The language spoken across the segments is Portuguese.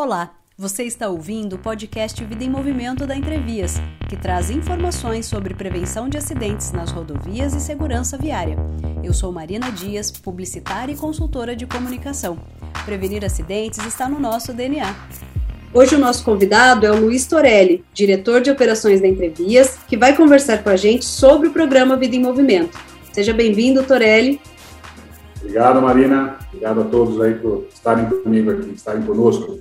Olá, você está ouvindo o podcast Vida em Movimento da Entrevias, que traz informações sobre prevenção de acidentes nas rodovias e segurança viária. Eu sou Marina Dias, publicitária e consultora de comunicação. Prevenir acidentes está no nosso DNA. Hoje o nosso convidado é o Luiz Torelli, diretor de operações da Entrevias, que vai conversar com a gente sobre o programa Vida em Movimento. Seja bem-vindo, Torelli. Obrigado, Marina. Obrigado a todos aí por estarem comigo aqui, estarem conosco.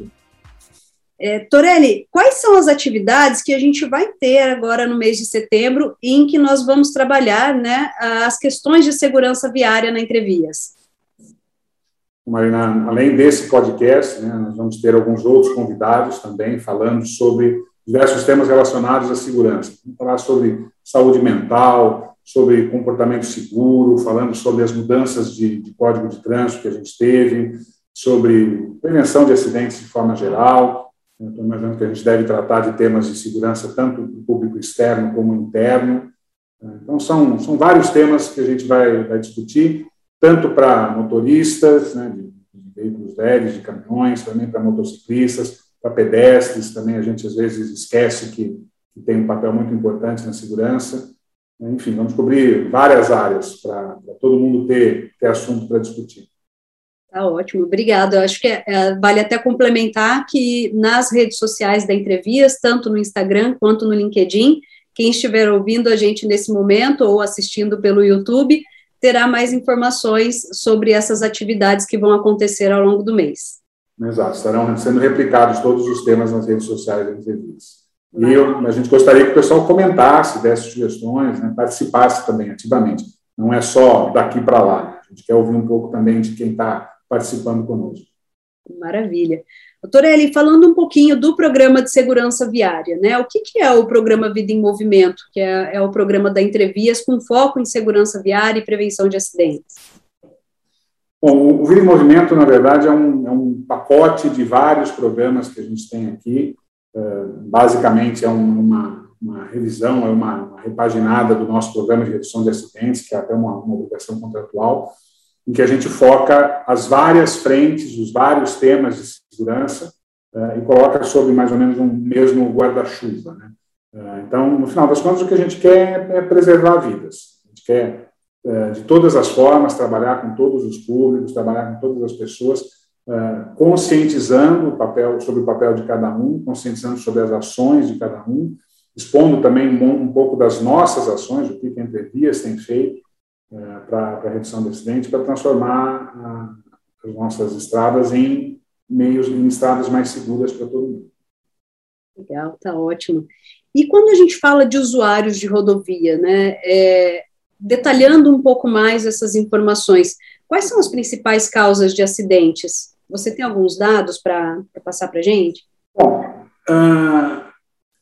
É, Torelli, quais são as atividades que a gente vai ter agora no mês de setembro em que nós vamos trabalhar né, as questões de segurança viária na Entrevias? Marina, além desse podcast, né, nós vamos ter alguns outros convidados também falando sobre diversos temas relacionados à segurança. Vamos falar sobre saúde mental, sobre comportamento seguro, falando sobre as mudanças de, de código de trânsito que a gente teve, sobre prevenção de acidentes de forma geral, Estou imaginando que a gente deve tratar de temas de segurança tanto do público externo como interno. Então, são, são vários temas que a gente vai, vai discutir, tanto para motoristas, né, de, de veículos leves, de caminhões, também para motociclistas, para pedestres, também a gente às vezes esquece que, que tem um papel muito importante na segurança. Enfim, vamos cobrir várias áreas para todo mundo ter, ter assunto para discutir. Tá ótimo, obrigada. Eu acho que é, é, vale até complementar que nas redes sociais da Entrevias, tanto no Instagram quanto no LinkedIn, quem estiver ouvindo a gente nesse momento ou assistindo pelo YouTube, terá mais informações sobre essas atividades que vão acontecer ao longo do mês. Exato, estarão sendo replicados todos os temas nas redes sociais da Entrevias. E eu, a gente gostaria que o pessoal comentasse, desse sugestões, né, participasse também ativamente. Não é só daqui para lá. A gente quer ouvir um pouco também de quem está participando conosco. Maravilha. Doutora Eli, falando um pouquinho do programa de segurança viária, né? O que, que é o programa Vida em Movimento, que é, é, o programa da Entrevias com foco em segurança viária e prevenção de acidentes? Bom, o Vida em Movimento, na verdade, é um, é um pacote de vários programas que a gente tem aqui. Uh, basicamente, é uma, uma revisão, é uma, uma, repaginada do nosso programa de redução de acidentes, que é até uma, uma obrigação contratual em que a gente foca as várias frentes, os vários temas de segurança uh, e coloca sobre mais ou menos um mesmo guarda-chuva. Né? Uh, então, no final das contas, o que a gente quer é preservar vidas. A gente quer, uh, de todas as formas, trabalhar com todos os públicos, trabalhar com todas as pessoas, conscientizando o papel, sobre o papel de cada um, conscientizando sobre as ações de cada um, expondo também um, um pouco das nossas ações, o que a Entrevias tem feito, é, para a redução do acidente, para transformar a, as nossas estradas em meios, em estradas mais seguras para todo mundo. Legal, tá ótimo. E quando a gente fala de usuários de rodovia, né, é, detalhando um pouco mais essas informações, quais são as principais causas de acidentes? Você tem alguns dados para passar para a gente? Bom, uh,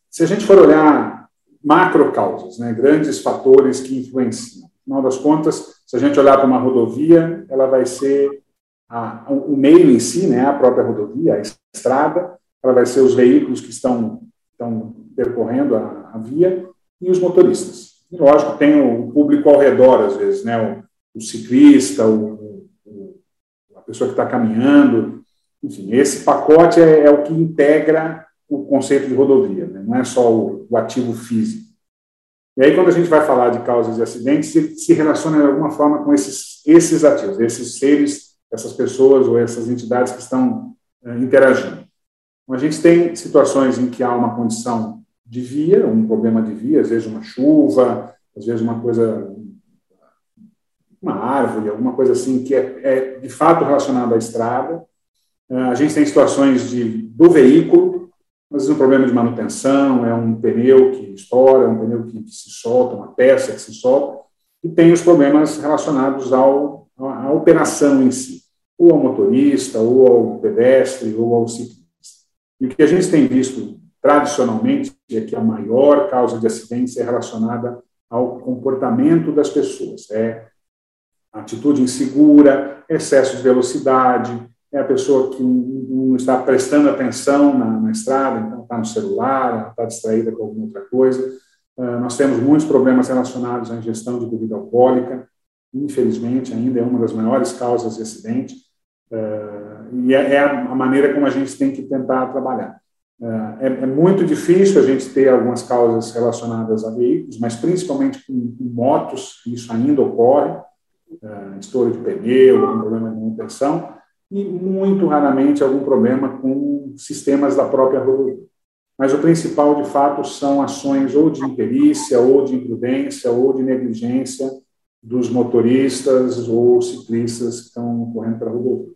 se a gente for olhar macro causas, né, grandes fatores que influenciam, final das contas, se a gente olhar para uma rodovia, ela vai ser a, o meio em si, né, a própria rodovia, a estrada, ela vai ser os veículos que estão, estão percorrendo a, a via e os motoristas. E, lógico, tem o público ao redor, às vezes, né, o, o ciclista, o, o, a pessoa que está caminhando, enfim, esse pacote é, é, o que integra o conceito de rodovia, né, não é só o, o ativo físico. E aí, quando a gente vai falar de causas de acidentes, se, se relaciona de alguma forma com esses, esses ativos, esses seres, essas pessoas ou essas entidades que estão é, interagindo. Então, a gente tem situações em que há uma condição de via, um problema de via, às vezes uma chuva, às vezes uma coisa, uma árvore, alguma coisa assim que é, é de fato relacionada à estrada. É, a gente tem situações de, do veículo, às vezes um problema de manutenção, é um pneu que estoura, é um pneu que, que se solta, uma peça que se solta, e tem os problemas relacionados ao, à operação em si, ou ao motorista, ou ao pedestre, ou ao ciclista. E o que a gente tem visto tradicionalmente é que a maior causa de acidentes é relacionada ao comportamento das pessoas, é atitude insegura, excesso de velocidade, é a pessoa que não está prestando atenção na, na estrada, então está no celular, está distraída com alguma outra coisa. Uh, nós temos muitos problemas relacionados à ingestão de bebida alcoólica, infelizmente ainda é uma das maiores causas de acidente. e é, é a maneira como a gente tem que tentar trabalhar. É, é, muito difícil a gente ter algumas causas relacionadas a veículos, mas principalmente com, com motos, isso ainda ocorre, uh, estouro de pneu, algum problema de manutenção, e muito raramente algum problema com sistemas da própria rodovia. Mas o principal, de fato, são ações ou de imperícia, ou de imprudência, ou de negligência dos motoristas ou ciclistas que estão correndo para a rodovia.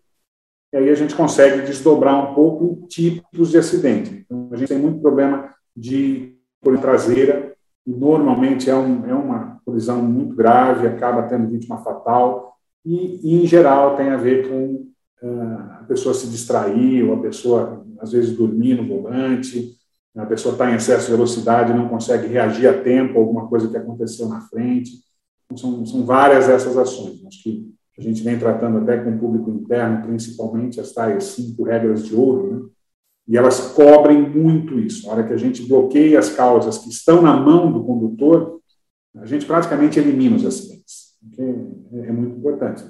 E aí a gente consegue desdobrar um pouco tipos de acidente. Então, a gente tem muito problema de colisão traseira, e normalmente é, um, é uma colisão muito grave, acaba tendo vítima fatal, e, e em geral tem a ver com a pessoa se distrair, ou a pessoa, às vezes, dormir no volante, a pessoa está em excesso de velocidade e não consegue reagir a tempo alguma coisa que aconteceu na frente. Então, são, são várias essas ações. Acho que a gente vem tratando até com o público interno, principalmente as tais cinco regras de ouro, né? e elas cobrem muito isso. Na hora que a gente bloqueia as causas que estão na mão do condutor, a gente praticamente elimina os acidentes, é, é muito importante.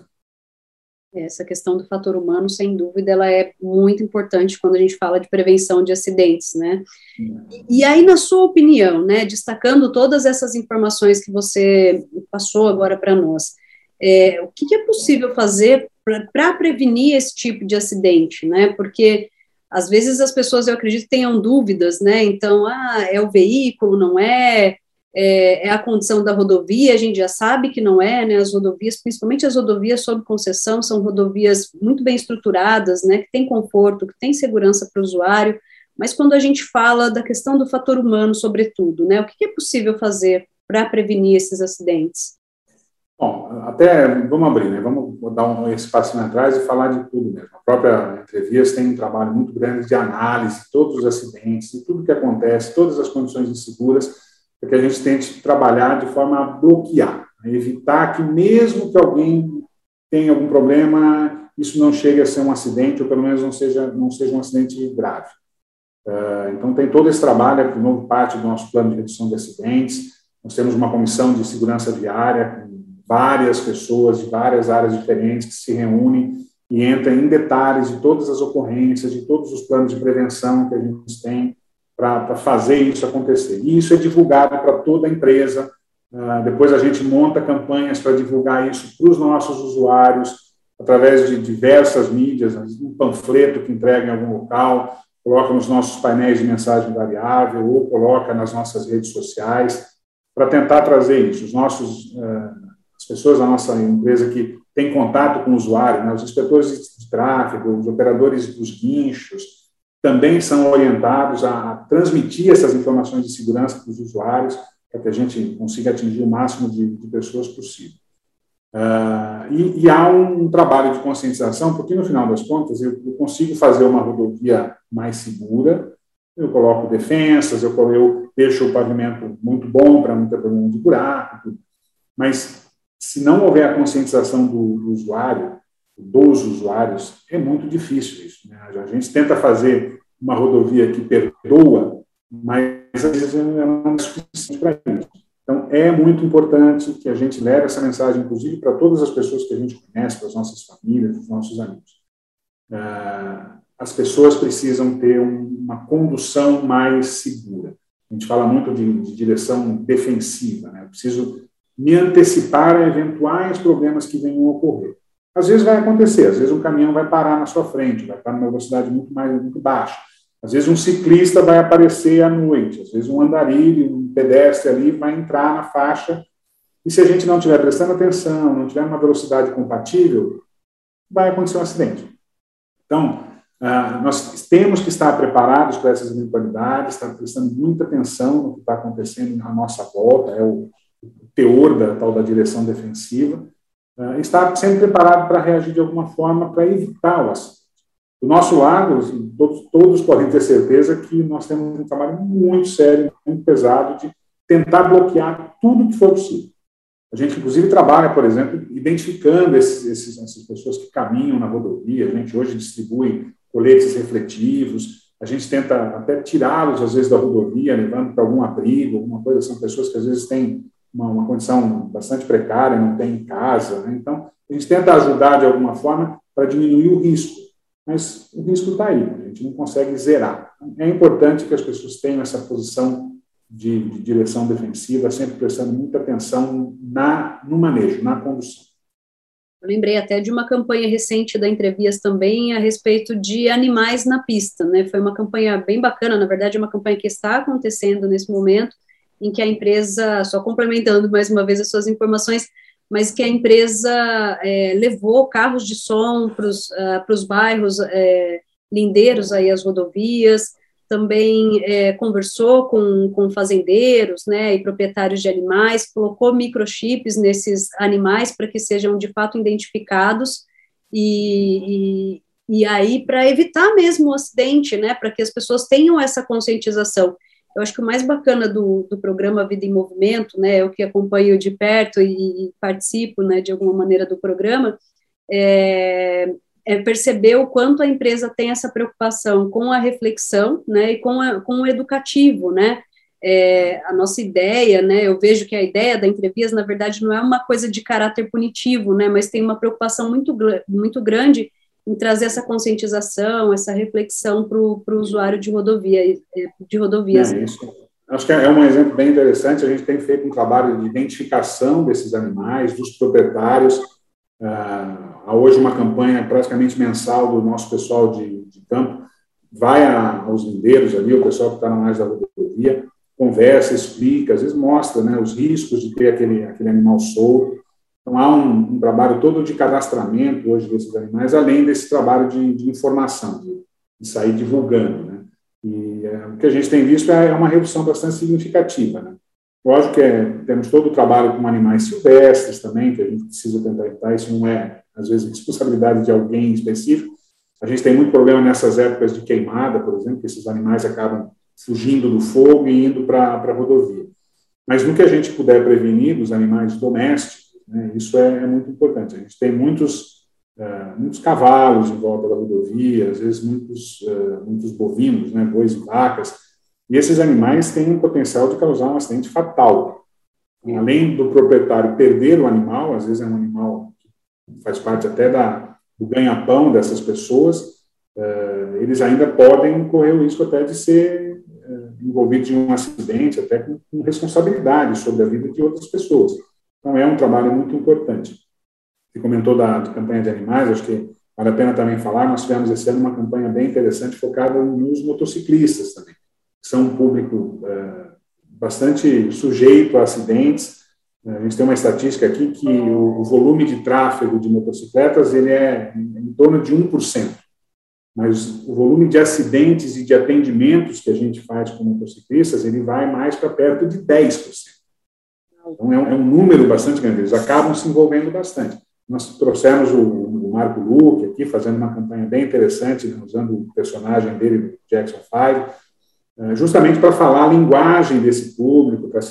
Essa questão do fator humano, sem dúvida, ela é muito importante quando a gente fala de prevenção de acidentes, né? E, e aí, na sua opinião, né, destacando todas essas informações que você passou agora para nós, é, o que, que, é possível fazer para prevenir esse tipo de acidente, né? Porque às vezes as pessoas, eu acredito, tenham dúvidas, né? Então, ah, é o veículo, não é? É? É, a condição da rodovia, a gente já sabe que não é, né? As rodovias, principalmente as rodovias sob concessão, são rodovias muito bem estruturadas, né? Que tem conforto, que tem segurança para o usuário. Mas quando a gente fala da questão do fator humano, sobretudo, né? O que, é possível fazer para prevenir esses acidentes? Bom, até vamos abrir, né? Vamos dar um, passinho atrás e falar de tudo mesmo. A própria Entrevias tem um trabalho muito grande de análise de todos os acidentes, de tudo que acontece, todas as condições inseguras, para que a gente tente trabalhar de forma a bloquear, a evitar que mesmo que alguém tenha algum problema, isso não chegue a ser um acidente, ou pelo menos não seja, não seja um acidente grave. Uh, então, tem todo esse trabalho, é novo parte do nosso plano de redução de acidentes. Nós temos uma comissão de segurança viária várias pessoas de várias áreas diferentes que se reúnem e entram em detalhes de todas as ocorrências, de todos os planos de prevenção que a gente tem para fazer isso acontecer. E isso é divulgado para toda a empresa. Uh, depois a gente monta campanhas para divulgar isso para os nossos usuários, através de diversas mídias, um panfleto que entrega em algum local, coloca nos nossos painéis de mensagem variável ou coloca nas nossas redes sociais, para tentar trazer isso. Os nossos uh, as pessoas da nossa empresa que têm contato com o usuário, né, os inspetores de tráfego, os operadores dos guinchos, também são orientados a transmitir essas informações de segurança para os usuários, para que a gente consiga atingir o máximo de, de pessoas possível. Uh, e, e, há um trabalho de conscientização, porque no final das contas eu, eu consigo fazer uma rodovia mais segura, eu coloco defensas, eu, eu deixo o pavimento muito bom para não ter problema de buraco, mas se não houver a conscientização do, do usuário, dos usuários, é muito difícil isso. Né? A gente tenta fazer uma rodovia que perdoa, mas às vezes não é suficiente para isso. Então, é muito importante que a gente leve essa mensagem, inclusive, para todas as pessoas que a gente conhece, para as nossas famílias, para os nossos amigos. Ah, as pessoas precisam ter uma condução mais segura. A gente fala muito de, de direção defensiva. Né? Eu preciso me antecipar a eventuais problemas que venham a ocorrer. Às vezes vai acontecer, às vezes um caminhão vai parar na sua frente, vai estar numa velocidade muito mais muito baixa. Às vezes um ciclista vai aparecer à noite, às vezes um andarilho, um pedestre ali vai entrar na faixa. E se a gente não estiver prestando atenção, não tiver uma velocidade compatível, vai acontecer um acidente. Então, ah, nós temos que estar preparados para essas eventualidades, estar prestando muita atenção no que está acontecendo à nossa volta, é o teor da tal da direção defensiva, uh, está sempre preparado para reagir de alguma forma para evitar o acidente. Do nosso lado, assim, todos, todos podem ter certeza que nós temos um trabalho muito sério, muito pesado de tentar bloquear tudo que for possível. A gente, inclusive, trabalha, por exemplo, identificando esses, esses, essas pessoas que caminham na rodovia. A gente hoje distribui coletes refletivos. A gente tenta até tirá-los, às vezes, da rodovia, levando para algum abrigo, alguma coisa. São pessoas que, às vezes, têm uma, uma condição bastante precária, não tem casa. Né? Então, a gente tenta ajudar de alguma forma para diminuir o risco. Mas o risco está aí, a gente não consegue zerar. É importante que as pessoas tenham essa posição de, de direção defensiva, sempre prestando muita atenção na, no manejo, na condução. Eu lembrei até de uma campanha recente da Entrevias também a respeito de animais na pista, né? Foi uma campanha bem bacana, na verdade, é uma campanha que está acontecendo nesse momento, em que a empresa, só complementando mais uma vez as suas informações, mas que a empresa é, levou carros de som para os uh, bairros é, lindeiros aí as rodovias, também é, conversou com, com fazendeiros, né, e proprietários de animais, colocou microchips nesses animais para que sejam de fato identificados e, e, e aí para evitar mesmo o acidente, né, para que as pessoas tenham essa conscientização. Eu acho que o mais bacana do, do programa Vida em Movimento, né, eu que acompanho de perto e, participo, né, de alguma maneira do programa, é, é perceber o quanto a empresa tem essa preocupação com a reflexão, né, e com, a, com o educativo, né, é, a nossa ideia, né, eu vejo que a ideia da entrevista, na verdade, não é uma coisa de caráter punitivo, né, mas tem uma preocupação muito, muito grande em trazer essa conscientização, essa reflexão para o usuário de, rodovia, é, de rodovias. É. Acho que é um exemplo bem interessante. A gente tem feito um trabalho de identificação desses animais, dos proprietários. Ah, há hoje uma campanha praticamente mensal do nosso pessoal de, de campo. Vai a, aos lindeiros ali, o pessoal que está na mais da rodovia, conversa, explica, às vezes mostra né, os riscos de ter aquele, aquele animal solto. Então, há um, um, trabalho todo de cadastramento hoje desses animais, além desse trabalho de, de informação, de, de, sair divulgando. Né? E é, o que a gente tem visto é, é uma redução bastante significativa. Né? Lógico que é, temos todo o trabalho com animais silvestres também, que a gente precisa tentar evitar, isso não é, às vezes, responsabilidade de alguém específico. A gente tem muito problema nessas épocas de queimada, por exemplo, que esses animais acabam fugindo do fogo e indo para a rodovia. Mas no que a gente puder prevenir dos animais domésticos, né? Isso é, é, muito importante. A gente tem muitos, uh, muitos cavalos em volta da rodovia, às vezes muitos, uh, muitos bovinos, né? bois e vacas, e esses animais têm um potencial de causar um acidente fatal. Além do proprietário perder o animal, às vezes é um animal que faz parte até da, do ganha-pão dessas pessoas, uh, eles ainda podem correr o risco até de ser envolvidos em um acidente, até com, com responsabilidade sobre a vida de outras pessoas. Então, é um trabalho muito importante. Você comentou da, campanha de animais, acho que vale a pena também falar. Nós tivemos esse ano uma campanha bem interessante focada nos motociclistas também, que são um público é, bastante sujeito a acidentes. É, a gente tem uma estatística aqui que o, o volume de tráfego de motocicletas ele é em torno de 1%. Mas o volume de acidentes e de atendimentos que a gente faz com motociclistas, ele vai mais para perto de 10%. Então, é um, é um, número bastante grande, eles acabam se envolvendo bastante. Nós trouxemos o, o Marco Luque aqui, fazendo uma campanha bem interessante, né, usando o personagem dele, Jackson 5, eh, justamente para falar a linguagem desse público, para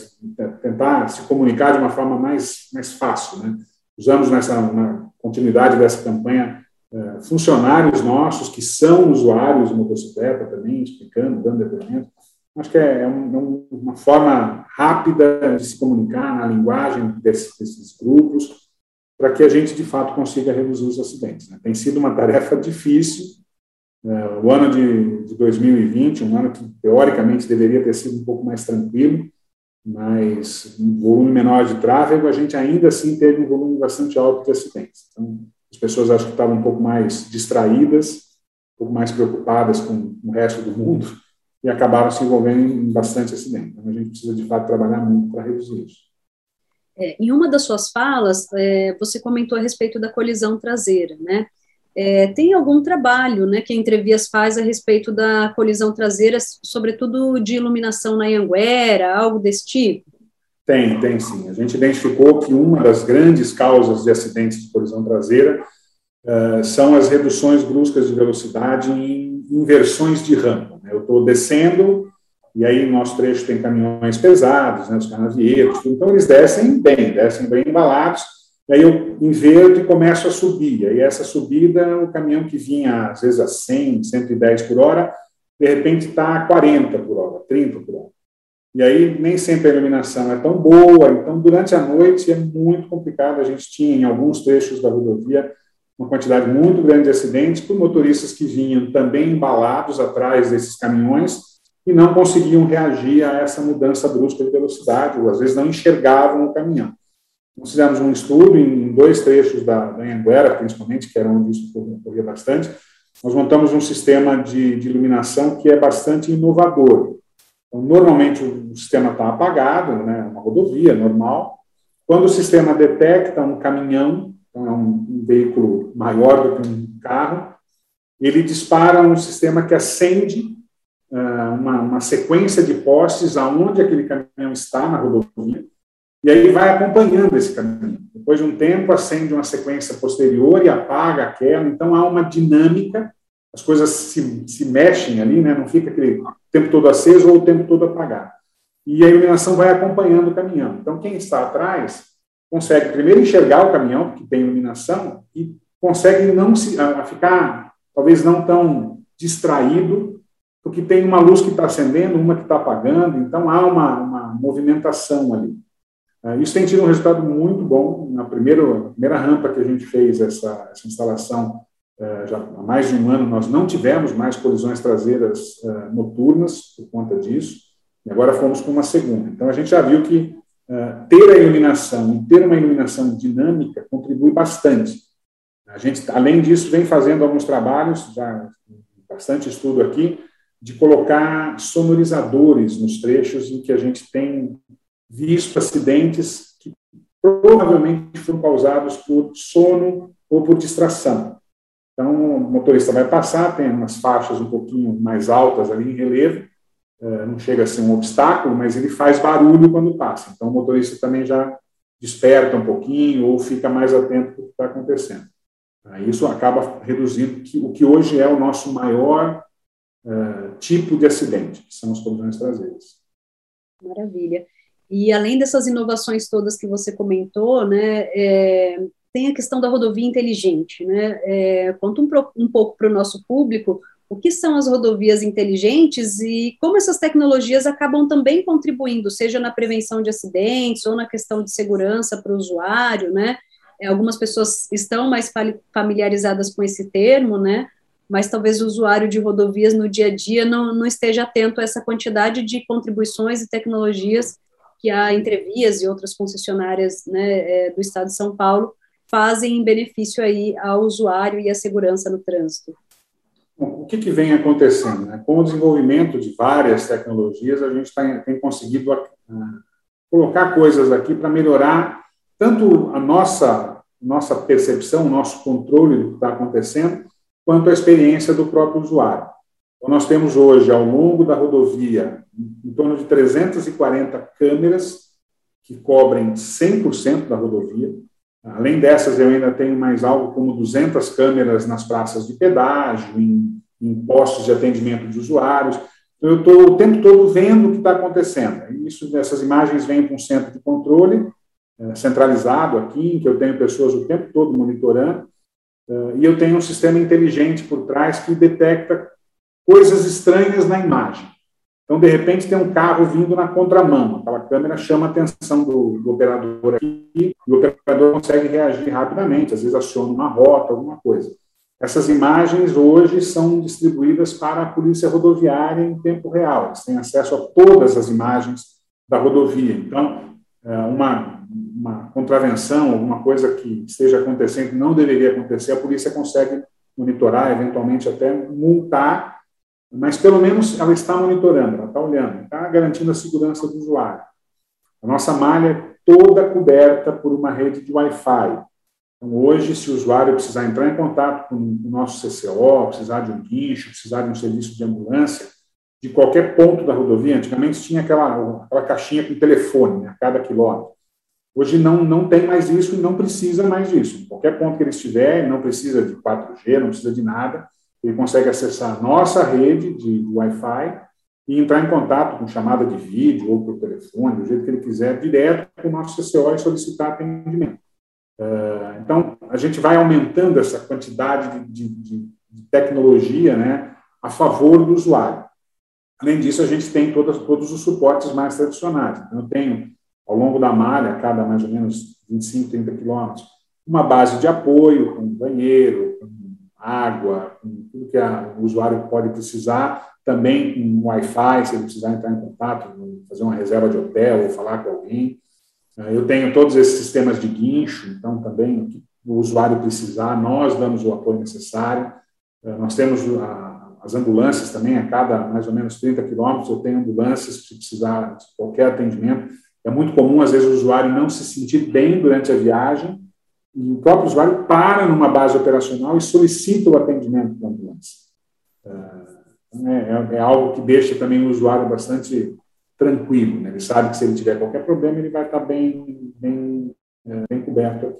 tentar se comunicar de uma forma mais, mais fácil. Né? Usamos nessa na continuidade dessa campanha eh, funcionários nossos que são usuários de motocicleta também, explicando, dando depoimento. Acho que é, é, um, uma forma rápida de se comunicar na linguagem desses, desses grupos, para que a gente, de fato, consiga reduzir os acidentes. Né? Tem sido uma tarefa difícil. É, o ano de, de 2020, um ano que, teoricamente, deveria ter sido um pouco mais tranquilo, mas um volume menor de tráfego, a gente ainda assim teve um volume bastante alto de acidentes. Então, as pessoas acho que estavam um pouco mais distraídas, um pouco mais preocupadas com o resto do mundo, e acabaram se envolvendo em bastante acidente. Então, a gente precisa, de fato, trabalhar muito para reduzir isso. É, em uma das suas falas, é, você comentou a respeito da colisão traseira, né? É, tem algum trabalho né, que a Entrevias faz a respeito da colisão traseira, sobretudo de iluminação na Anguera, algo desse tipo? Tem, tem sim. A gente identificou que uma das grandes causas de acidentes de colisão traseira uh, são as reduções bruscas de velocidade em inversões de rampa. Né? Eu estou descendo, e aí nosso trecho tem caminhões pesados, né, os canavieiros, então eles descem bem, descem bem embalados, e aí eu inverto e começo a subir. E essa subida, o caminhão que vinha às vezes a 100, 110 por hora, de repente está a 40 por hora, 30 por hora. E aí nem sempre a iluminação é tão boa, então durante a noite é muito complicado. A gente tinha em alguns trechos da rodovia uma quantidade muito grande de acidentes por motoristas que vinham também embalados atrás desses caminhões e não conseguiam reagir a essa mudança brusca de velocidade, ou às vezes não enxergavam o caminhão. Nós fizemos um estudo em dois trechos da, da Anguera, principalmente, que era onde isso ocorria bastante. Nós montamos um sistema de, de iluminação que é bastante inovador. Então, normalmente o sistema está apagado, né, uma rodovia normal. Quando o sistema detecta um caminhão, então é um, um veículo maior do que um carro, ele dispara um sistema que acende uh, uma, uma, sequência de postes aonde aquele caminhão está na rodovia, e aí vai acompanhando esse caminho. Depois de um tempo, acende uma sequência posterior e apaga aquela. Então, há uma dinâmica, as coisas se, se mexem ali, né? não fica aquele tempo todo aceso ou o tempo todo apagado. E a iluminação vai acompanhando o caminhão. Então, quem está atrás consegue primeiro enxergar o caminhão, que tem iluminação, e consegue não se, a, a ficar, talvez não tão distraído, porque tem uma luz que está acendendo, uma que está apagando, então há uma, uma movimentação ali. É, isso tem tido um resultado muito bom. Na primeira, primeira rampa que a gente fez essa, essa instalação, é, já há mais de um ano, nós não tivemos mais colisões traseiras é, noturnas por conta disso, e agora fomos com uma segunda. Então, a gente já viu que ter a iluminação, ter uma iluminação dinâmica, contribui bastante. A gente, além disso, vem fazendo alguns trabalhos, já bastante estudo aqui, de colocar sonorizadores nos trechos em que a gente tem visto acidentes que provavelmente foram causados por sono ou por distração. Então, o motorista vai passar, tem umas faixas um pouquinho mais altas ali em relevo, não chega a ser um obstáculo, mas ele faz barulho quando passa. Então, o motorista também já desperta um pouquinho ou fica mais atento ao que está acontecendo. Isso acaba reduzindo o que hoje é o nosso maior uh, tipo de acidente, que são as colisões traseiras. Maravilha. E além dessas inovações todas que você comentou, né, é, tem a questão da rodovia inteligente, né? É, conta um, um pouco para o nosso público o que são as rodovias inteligentes e como essas tecnologias acabam também contribuindo, seja na prevenção de acidentes ou na questão de segurança para o usuário, né? É, algumas pessoas estão mais familiarizadas com esse termo, né? Mas talvez o usuário de rodovias no dia a dia não, não esteja atento a essa quantidade de contribuições e tecnologias que a Entrevias e outras concessionárias né, é, do Estado de São Paulo fazem em benefício aí ao usuário e à segurança no trânsito. Bom, o que, que, vem acontecendo? Né? Com o desenvolvimento de várias tecnologias, a gente tá, tem conseguido uh, colocar coisas aqui para melhorar tanto a nossa, nossa percepção, o nosso controle do que está acontecendo, quanto a experiência do próprio usuário. Então, nós temos hoje, ao longo da rodovia, em torno de 340 câmeras que cobrem 100% da rodovia. Além dessas, eu ainda tenho mais algo como 200 câmeras nas praças de pedágio, em, em postos de atendimento de usuários. Então, eu estou o tempo todo vendo o que está acontecendo. Isso, essas imagens vêm para um centro de controle é, centralizado aqui, em que eu tenho pessoas o tempo todo monitorando, é, e eu tenho um sistema inteligente por trás que detecta coisas estranhas na imagem. Então, de repente, tem um carro vindo na contramão. Aquela câmera chama a atenção do, do, operador aqui e o operador consegue reagir rapidamente, às vezes aciona uma rota, alguma coisa. Essas imagens hoje são distribuídas para a polícia rodoviária em tempo real. Eles têm acesso a todas as imagens da rodovia. Então, é, uma, uma contravenção, alguma coisa que esteja acontecendo que não deveria acontecer, a polícia consegue monitorar, eventualmente até multar mas pelo menos ela está monitorando, ela está olhando, está garantindo a segurança do usuário. A nossa malha é toda coberta por uma rede de Wi-Fi. Então, hoje, se o usuário precisar entrar em contato com o nosso CCO, precisar de um guincho, precisar de um serviço de ambulância, de qualquer ponto da rodovia, antigamente tinha aquela, aquela caixinha com telefone né, a cada quilômetro. Hoje não, não tem mais isso e não precisa mais disso. Qualquer ponto que ele estiver, não precisa de 4G, não precisa de nada ele consegue acessar a nossa rede de Wi-Fi e entrar em contato com chamada de vídeo ou por telefone, do jeito que ele quiser, direto com o nosso CCO e solicitar atendimento. Uh, então, a gente vai aumentando essa quantidade de, de, de, tecnologia né, a favor do usuário. Além disso, a gente tem todas, todos os suportes mais tradicionais. Então, eu tenho, ao longo da malha, cada mais ou menos 25, 30 quilômetros, uma base de apoio, com banheiro, água, com tudo que a, o usuário pode precisar, também com Wi-Fi, se ele precisar entrar em contato, fazer uma reserva de hotel ou falar com alguém. É, eu tenho todos esses sistemas de guincho, então também o que o usuário precisar, nós damos o apoio necessário. É, nós temos as ambulâncias também, a cada mais ou menos 30 quilômetros eu tenho ambulâncias se precisar de qualquer atendimento. É muito comum, às vezes, o usuário não se sentir bem durante a viagem e o próprio usuário para numa base operacional e solicita o atendimento da ambulância. É, então, é, é algo que deixa também o usuário bastante tranquilo. Né? Ele sabe que se ele tiver qualquer problema, ele vai estar bem, bem, é, bem coberto.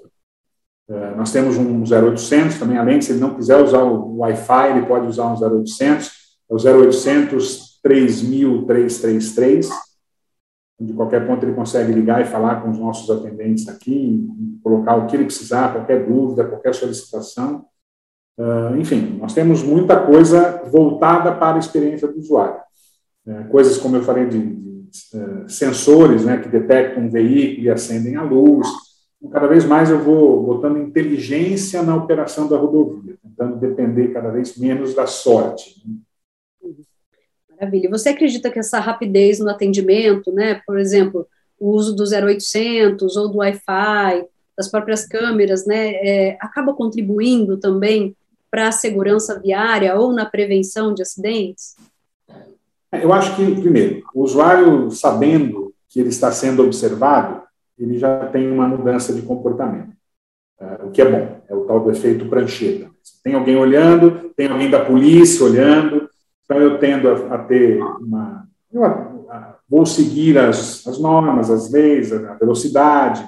É, nós temos um 0800 também, além de se ele não quiser usar o Wi-Fi, ele pode usar um 0800, é o 0800 3333. De qualquer ponto ele consegue ligar e falar com os nossos atendentes aqui, colocar o que ele precisar, qualquer dúvida, qualquer solicitação. Uh, enfim, nós temos muita coisa voltada para a experiência do usuário. Uh, coisas, como eu falei, de, de uh, sensores né, que detectam um veículo e acendem a luz. Cada vez mais eu vou botando inteligência na operação da rodovia, tentando depender cada vez menos da sorte. Maravilha. Você acredita que essa rapidez no atendimento, né, por exemplo, o uso do 0800 ou do Wi-Fi, das próprias câmeras, né, é, acaba contribuindo também para a segurança viária ou na prevenção de acidentes? Eu acho que, primeiro, o usuário sabendo que ele está sendo observado, ele já tem uma mudança de comportamento, é, o que é bom, é o tal do efeito prancheta. Tem alguém olhando, tem alguém da polícia olhando, então eu tendo a, a ter uma. Eu a, a, vou seguir as, as normas, as leis, a velocidade.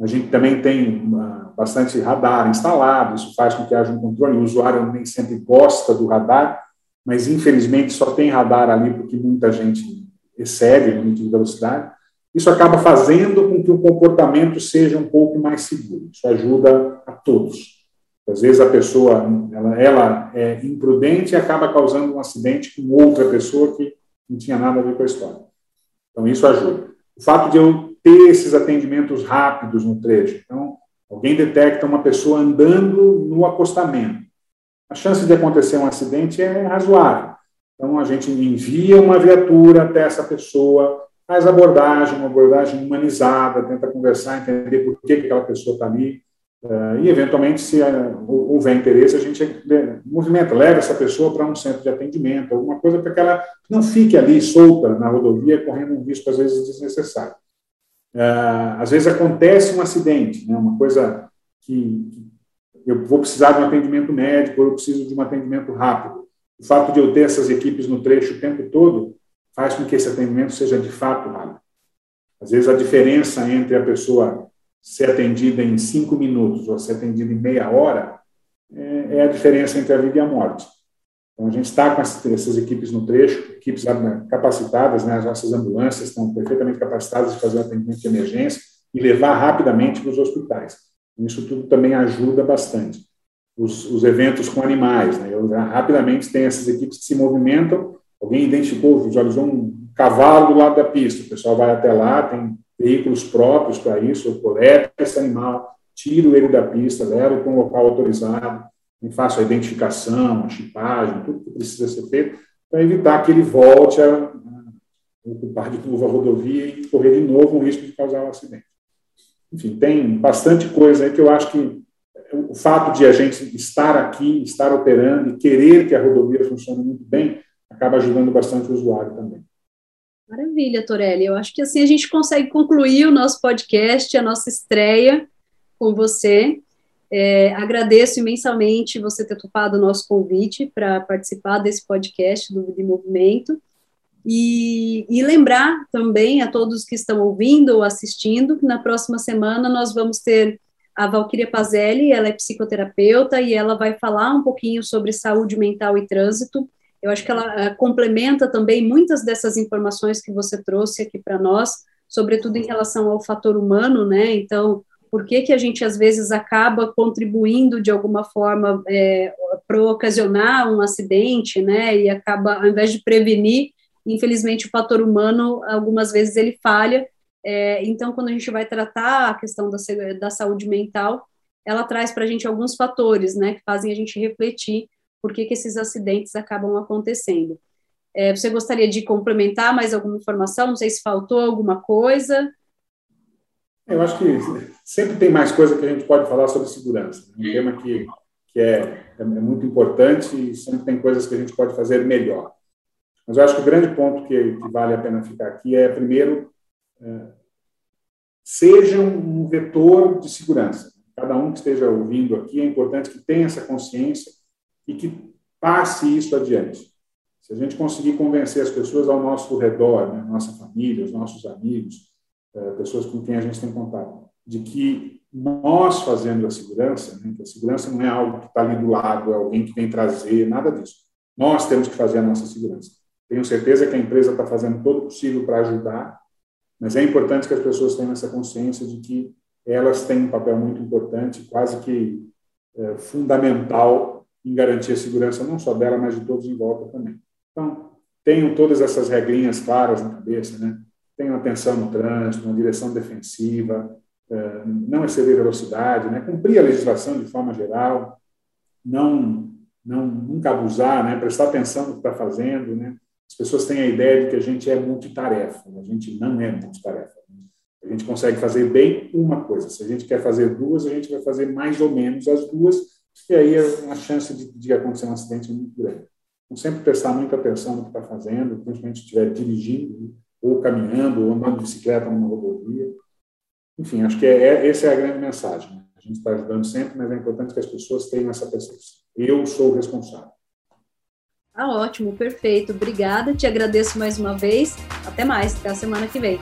A gente também tem uma, bastante radar instalado, isso faz com que haja um controle. O usuário nem sempre gosta do radar, mas infelizmente só tem radar ali porque muita gente excede o limite de velocidade. Isso acaba fazendo com que o comportamento seja um pouco mais seguro. Isso ajuda a todos. Às vezes a pessoa ela, ela é imprudente e acaba causando um acidente com outra pessoa que não tinha nada a ver com a história. Então isso ajuda. O fato de eu ter esses atendimentos rápidos no trecho. Então, Alguém detecta uma pessoa andando no acostamento. A chance de acontecer um acidente é razoável. Então, a gente envia uma viatura até essa pessoa, faz abordagem, uma abordagem humanizada, tenta conversar, entender por que aquela pessoa está ali. Eh, e, eventualmente, se eh, houver interesse, a gente movimenta, leva essa pessoa para um centro de atendimento, alguma coisa para que ela não fique ali solta na rodovia, correndo um risco, às vezes, desnecessário. Às vezes acontece um acidente, né, uma coisa que, eu vou precisar de um atendimento médico, eu preciso de um atendimento rápido. O fato de eu ter essas equipes no trecho o tempo todo faz com que esse atendimento seja de fato rápido. Às vezes a diferença entre a pessoa ser atendida em cinco minutos ou ser atendida em meia hora é, é a diferença entre a vida e a morte. Então, a gente está com essas equipes no trecho, equipes capacitadas, né, as nossas ambulâncias estão perfeitamente capacitadas de fazer o atendimento de emergência e levar rapidamente para os hospitais. Isso tudo também ajuda bastante. Os, os eventos com animais, né, eu, rapidamente tem essas equipes que se movimentam, alguém identificou, visualizou um cavalo do lado da pista, o pessoal vai até lá, tem veículos próprios para isso, eu coleto esse animal, tiro ele da pista, levo para um local autorizado, faço a identificação, a chipagem, tudo que precisa ser feito, para evitar que ele volte a, ocupar de novo a rodovia e correr de novo o risco de causar um acidente. Enfim, tem bastante coisa aí que eu acho que o fato de a gente estar aqui, estar operando e querer que a rodovia funcione muito bem, acaba ajudando bastante o usuário também. Maravilha, Torelli. Eu acho que assim a gente consegue concluir o nosso podcast, a nossa estreia com você. É, agradeço imensamente você ter topado o nosso convite para participar desse podcast do em Movimento. E, e, lembrar também a todos que estão ouvindo ou assistindo que na próxima semana nós vamos ter a Valquíria Pazelli, ela é psicoterapeuta e ela vai falar um pouquinho sobre saúde mental e trânsito. Eu acho que ela uh, complementa também muitas dessas informações que você trouxe aqui para nós, sobretudo em relação ao fator humano, né? Então, por que, que a gente às vezes acaba contribuindo de alguma forma é, para ocasionar um acidente, né? E acaba, ao invés de prevenir, infelizmente o fator humano algumas vezes ele falha. É, então, quando a gente vai tratar a questão da, da saúde mental, ela traz para a gente alguns fatores, né, que fazem a gente refletir por que, que esses acidentes acabam acontecendo. É, você gostaria de complementar mais alguma informação? Não sei se faltou alguma coisa. Eu acho que sempre tem mais coisa que a gente pode falar sobre segurança. Um tema que, que é, é muito importante e sempre tem coisas que a gente pode fazer melhor. Mas eu acho que o grande ponto que, que vale a pena ficar aqui é, primeiro, é, seja um vetor de segurança. Cada um que esteja ouvindo aqui, é importante que tenha essa consciência e que passe isso adiante. Se a gente conseguir convencer as pessoas ao nosso redor, né, nossa família, os nossos amigos, é, pessoas com quem a gente tem contato, de que nós fazendo a segurança, né, que a segurança não é algo que está ali do lado, é alguém que vem trazer, nada disso. Nós temos que fazer a nossa segurança. Tenho certeza que a empresa está fazendo todo o possível para ajudar, mas é importante que as pessoas tenham essa consciência de que elas têm um papel muito importante, quase que é, fundamental em garantir a segurança não só dela, mas de todos em volta também. Então, tenham todas essas regrinhas claras na cabeça, né? Tenham atenção no trânsito, uma direção defensiva, é, não exceder velocidade, né? Cumprir a legislação de forma geral, não não nunca abusar, né? Prestar atenção no que está fazendo, né? As pessoas têm a ideia de que a gente é multitarefa, a gente não é multitarefa. A gente consegue fazer bem uma coisa. Se a gente quer fazer duas, a gente vai fazer mais ou menos as duas, e aí a chance de, de acontecer um acidente é muito grande. Então, sempre prestar muita atenção no que está fazendo, principalmente se estiver dirigindo, ou caminhando, ou andando de bicicleta numa rodovia. Enfim, acho que é, é, essa é a grande mensagem. Né? A gente está ajudando sempre, mas é importante que as pessoas tenham essa percepção. Eu sou o responsável. Tá ótimo, perfeito. Obrigada, te agradeço mais uma vez. Até mais, até a semana que vem.